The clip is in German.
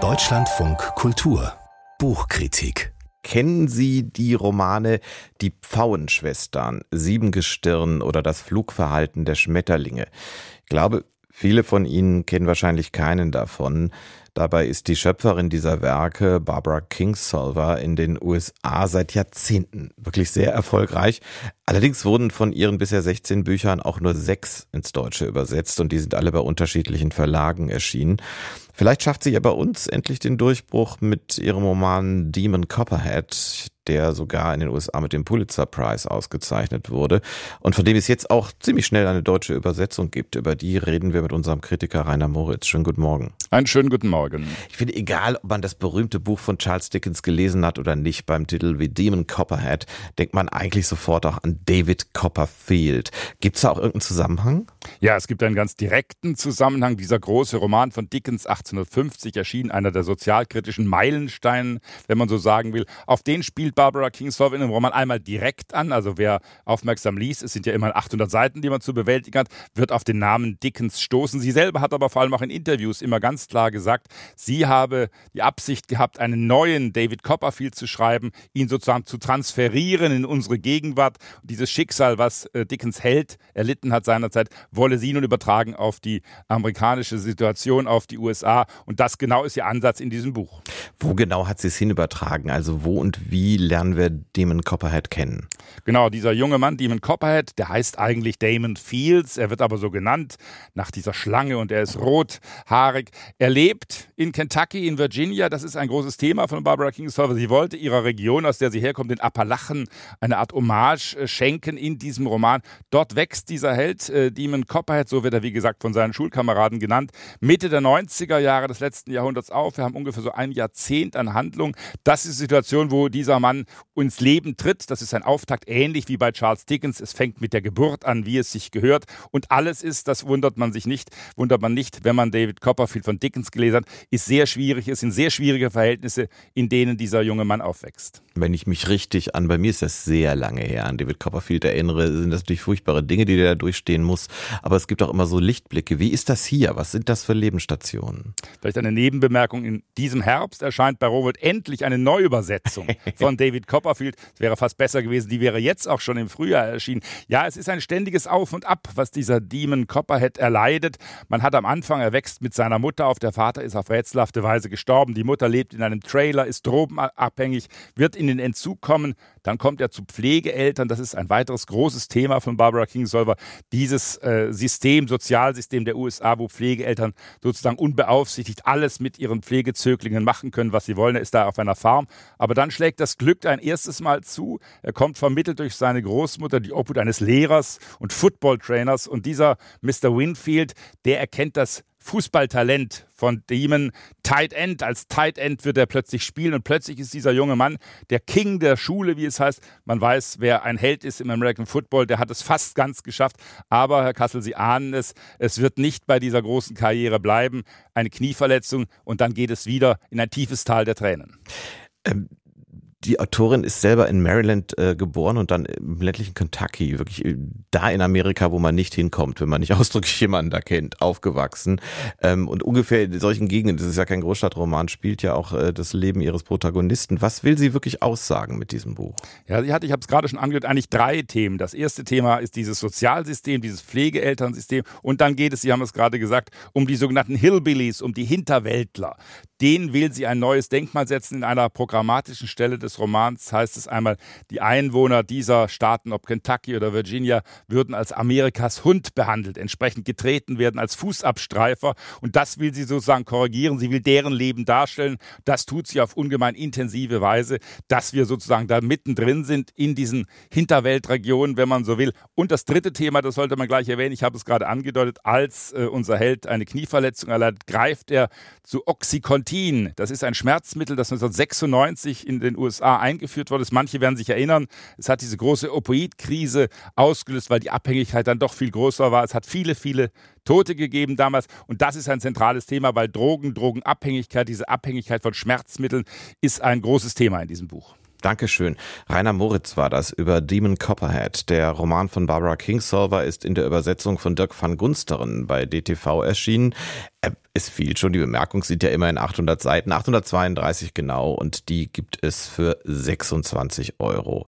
Deutschlandfunk Kultur Buchkritik Kennen Sie die Romane Die Pfauenschwestern, Siebengestirn oder Das Flugverhalten der Schmetterlinge? Ich glaube, viele von Ihnen kennen wahrscheinlich keinen davon. Dabei ist die Schöpferin dieser Werke, Barbara Kingsolver, in den USA seit Jahrzehnten wirklich sehr erfolgreich. Allerdings wurden von ihren bisher 16 Büchern auch nur sechs ins Deutsche übersetzt und die sind alle bei unterschiedlichen Verlagen erschienen. Vielleicht schafft sie ja bei uns endlich den Durchbruch mit ihrem Roman Demon Copperhead, der sogar in den USA mit dem Pulitzer Prize ausgezeichnet wurde und von dem es jetzt auch ziemlich schnell eine deutsche Übersetzung gibt. Über die reden wir mit unserem Kritiker Rainer Moritz. Schönen guten Morgen. Einen schönen guten Morgen. Ich finde, egal, ob man das berühmte Buch von Charles Dickens gelesen hat oder nicht, beim Titel wie Demon Copperhead denkt man eigentlich sofort auch an David Copperfield. Gibt es da auch irgendeinen Zusammenhang? Ja, es gibt einen ganz direkten Zusammenhang. Dieser große Roman von Dickens 1850 erschien, einer der sozialkritischen Meilensteine, wenn man so sagen will. Auf den spielt Barbara Kingsolver in dem Roman einmal direkt an. Also wer aufmerksam liest, es sind ja immer 800 Seiten, die man zu bewältigen hat, wird auf den Namen Dickens stoßen. Sie selber hat aber vor allem auch in Interviews immer ganz klar gesagt, sie habe die Absicht gehabt, einen neuen David Copperfield zu schreiben, ihn sozusagen zu transferieren in unsere Gegenwart. Und dieses Schicksal, was äh, Dickens Held erlitten hat seinerzeit, wolle sie nun übertragen auf die amerikanische Situation, auf die USA. Und das genau ist ihr Ansatz in diesem Buch. Wo genau hat sie es hin übertragen? Also wo und wie lernen wir Damon Copperhead kennen? Genau, dieser junge Mann, Damon Copperhead, der heißt eigentlich Damon Fields. Er wird aber so genannt nach dieser Schlange und er ist rothaarig. Er lebt in Kentucky, in Virginia. Das ist ein großes Thema von Barbara Kingsolver. Sie wollte ihrer Region, aus der sie herkommt, den Appalachen, eine Art Hommage äh, schenken in diesem Roman. Dort wächst dieser Held, äh, Damon Copperhead, so wird er wie gesagt von seinen Schulkameraden genannt, Mitte der 90er Jahre des letzten Jahrhunderts auf. Wir haben ungefähr so ein Jahrzehnt an Handlung. Das ist die Situation, wo dieser Mann ins Leben tritt. Das ist ein Auftakt ähnlich wie bei Charles Dickens. Es fängt mit der Geburt an, wie es sich gehört. Und alles ist, das wundert man sich nicht, wundert man nicht, wenn man David Copperfield von Dickens gelesen hat, ist sehr schwierig. Es sind sehr schwierige Verhältnisse, in denen dieser junge Mann aufwächst. Wenn ich mich richtig an, bei mir ist das sehr lange her, an David Copperfield erinnere, sind das natürlich furchtbare Dinge, die der da durchstehen muss. Aber es gibt auch immer so Lichtblicke. Wie ist das hier? Was sind das für Lebensstationen? Vielleicht eine Nebenbemerkung. In diesem Herbst erscheint bei Robert endlich eine Neuübersetzung von David Copperfield. Es wäre fast besser gewesen, die wäre jetzt auch schon im Frühjahr erschienen. Ja, es ist ein ständiges Auf und Ab, was dieser Demon Copperhead erleidet. Man hat am Anfang, er wächst mit seiner Mutter auf. Der Vater ist auf rätselhafte Weise gestorben. Die Mutter lebt in einem Trailer, ist drogenabhängig, wird in den Entzug kommen. Dann kommt er zu Pflegeeltern. Das ist ein weiteres großes Thema von Barbara Kingsolver. Dieses äh, System, Sozialsystem der USA, wo Pflegeeltern sozusagen unbeaufsichtigt alles mit ihren Pflegezöglingen machen können, was sie wollen. Er ist da auf einer Farm. Aber dann schlägt das Glück ein erstes Mal zu. Er kommt vermittelt durch seine Großmutter, die Obhut eines Lehrers und Football-Trainers. Und dieser Mr. Winfield, der erkennt das Fußballtalent von Demon Tight End. Als Tight End wird er plötzlich spielen und plötzlich ist dieser junge Mann der King der Schule, wie es heißt. Man weiß, wer ein Held ist im American Football, der hat es fast ganz geschafft. Aber, Herr Kassel, Sie ahnen es, es wird nicht bei dieser großen Karriere bleiben. Eine Knieverletzung und dann geht es wieder in ein tiefes Tal der Tränen. Ähm die Autorin ist selber in Maryland äh, geboren und dann im ländlichen Kentucky, wirklich äh, da in Amerika, wo man nicht hinkommt, wenn man nicht ausdrücklich jemanden da kennt, aufgewachsen. Ähm, und ungefähr in solchen Gegenden, das ist ja kein Großstadtroman, spielt ja auch äh, das Leben ihres Protagonisten. Was will sie wirklich aussagen mit diesem Buch? Ja, sie hat, ich habe es gerade schon angedeutet, eigentlich drei Themen. Das erste Thema ist dieses Sozialsystem, dieses Pflegeelternsystem. Und dann geht es, Sie haben es gerade gesagt, um die sogenannten Hillbillies, um die Hinterwäldler. Denen will sie ein neues Denkmal setzen in einer programmatischen Stelle des des Romans heißt es einmal, die Einwohner dieser Staaten, ob Kentucky oder Virginia, würden als Amerikas Hund behandelt, entsprechend getreten werden als Fußabstreifer. Und das will sie sozusagen korrigieren. Sie will deren Leben darstellen. Das tut sie auf ungemein intensive Weise, dass wir sozusagen da mittendrin sind in diesen Hinterweltregionen, wenn man so will. Und das dritte Thema, das sollte man gleich erwähnen, ich habe es gerade angedeutet, als äh, unser Held eine Knieverletzung erleidet, greift er zu Oxycontin. Das ist ein Schmerzmittel, das 1996 in den USA USA eingeführt worden ist. Manche werden sich erinnern, es hat diese große Opioidkrise ausgelöst, weil die Abhängigkeit dann doch viel größer war. Es hat viele, viele Tote gegeben damals. Und das ist ein zentrales Thema, weil Drogen, Drogenabhängigkeit, diese Abhängigkeit von Schmerzmitteln ist ein großes Thema in diesem Buch. Dankeschön. Rainer Moritz war das über Demon Copperhead. Der Roman von Barbara Kingsolver ist in der Übersetzung von Dirk van Gunsteren bei DTV erschienen. Es fiel schon, die Bemerkung sieht ja immer in 800 Seiten, 832 genau, und die gibt es für 26 Euro.